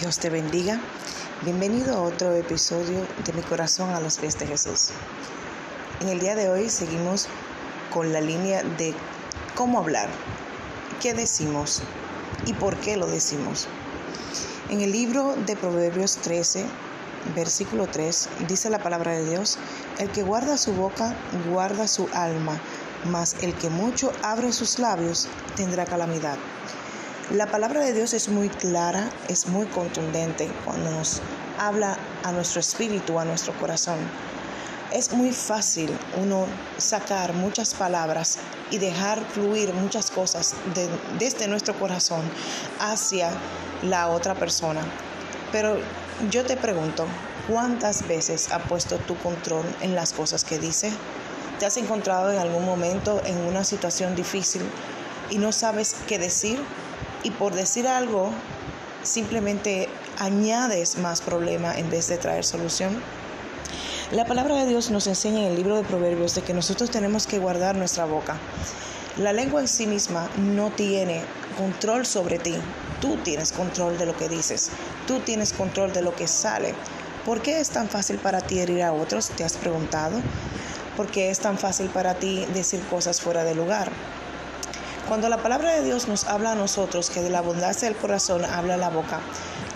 Dios te bendiga. Bienvenido a otro episodio de Mi corazón a los pies de Jesús. En el día de hoy seguimos con la línea de cómo hablar, qué decimos y por qué lo decimos. En el libro de Proverbios 13, versículo 3, dice la palabra de Dios, el que guarda su boca, guarda su alma, mas el que mucho abre sus labios tendrá calamidad. La palabra de Dios es muy clara, es muy contundente cuando nos habla a nuestro espíritu, a nuestro corazón. Es muy fácil uno sacar muchas palabras y dejar fluir muchas cosas desde nuestro corazón hacia la otra persona. Pero yo te pregunto, ¿cuántas veces ha puesto tu control en las cosas que dice? ¿Te has encontrado en algún momento en una situación difícil y no sabes qué decir? Y por decir algo simplemente añades más problema en vez de traer solución. La palabra de Dios nos enseña en el libro de Proverbios de que nosotros tenemos que guardar nuestra boca. La lengua en sí misma no tiene control sobre ti. Tú tienes control de lo que dices. Tú tienes control de lo que sale. ¿Por qué es tan fácil para ti herir a otros? ¿Te has preguntado? ¿Por qué es tan fácil para ti decir cosas fuera de lugar? Cuando la palabra de Dios nos habla a nosotros que de la abundancia del corazón habla la boca,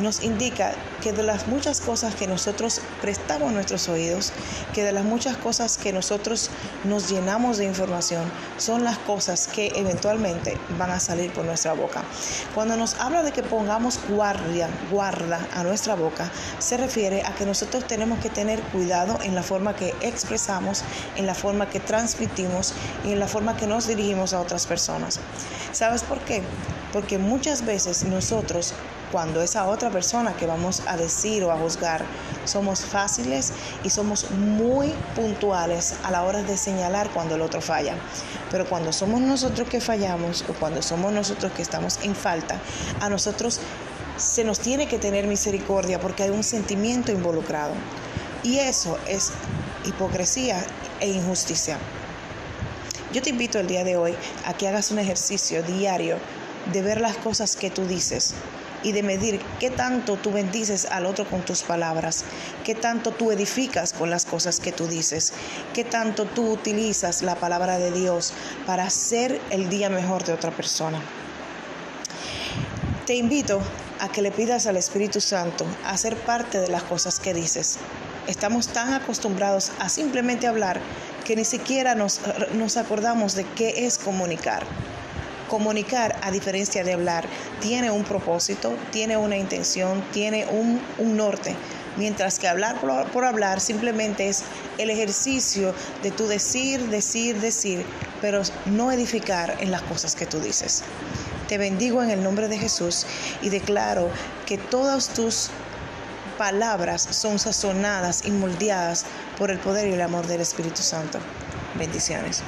nos indica que de las muchas cosas que nosotros prestamos nuestros oídos, que de las muchas cosas que nosotros nos llenamos de información, son las cosas que eventualmente van a salir por nuestra boca. Cuando nos habla de que pongamos guardia, guarda a nuestra boca, se refiere a que nosotros tenemos que tener cuidado en la forma que expresamos, en la forma que transmitimos y en la forma que nos dirigimos a otras ¿Sabes por qué? Porque muchas veces nosotros, cuando esa otra persona que vamos a decir o a juzgar, somos fáciles y somos muy puntuales a la hora de señalar cuando el otro falla. Pero cuando somos nosotros que fallamos o cuando somos nosotros que estamos en falta, a nosotros se nos tiene que tener misericordia porque hay un sentimiento involucrado. Y eso es hipocresía e injusticia. Yo te invito el día de hoy a que hagas un ejercicio diario de ver las cosas que tú dices y de medir qué tanto tú bendices al otro con tus palabras, qué tanto tú edificas con las cosas que tú dices, qué tanto tú utilizas la palabra de Dios para hacer el día mejor de otra persona. Te invito a que le pidas al Espíritu Santo a ser parte de las cosas que dices. Estamos tan acostumbrados a simplemente hablar que ni siquiera nos, nos acordamos de qué es comunicar. Comunicar, a diferencia de hablar, tiene un propósito, tiene una intención, tiene un, un norte. Mientras que hablar por, por, hablar simplemente es el ejercicio de tu decir, decir, decir, pero no edificar en las cosas que tú dices. Te bendigo en el nombre de Jesús y declaro que todas tus palabras son sazonadas y moldeadas por el poder y el amor del Espíritu Santo. Bendiciones.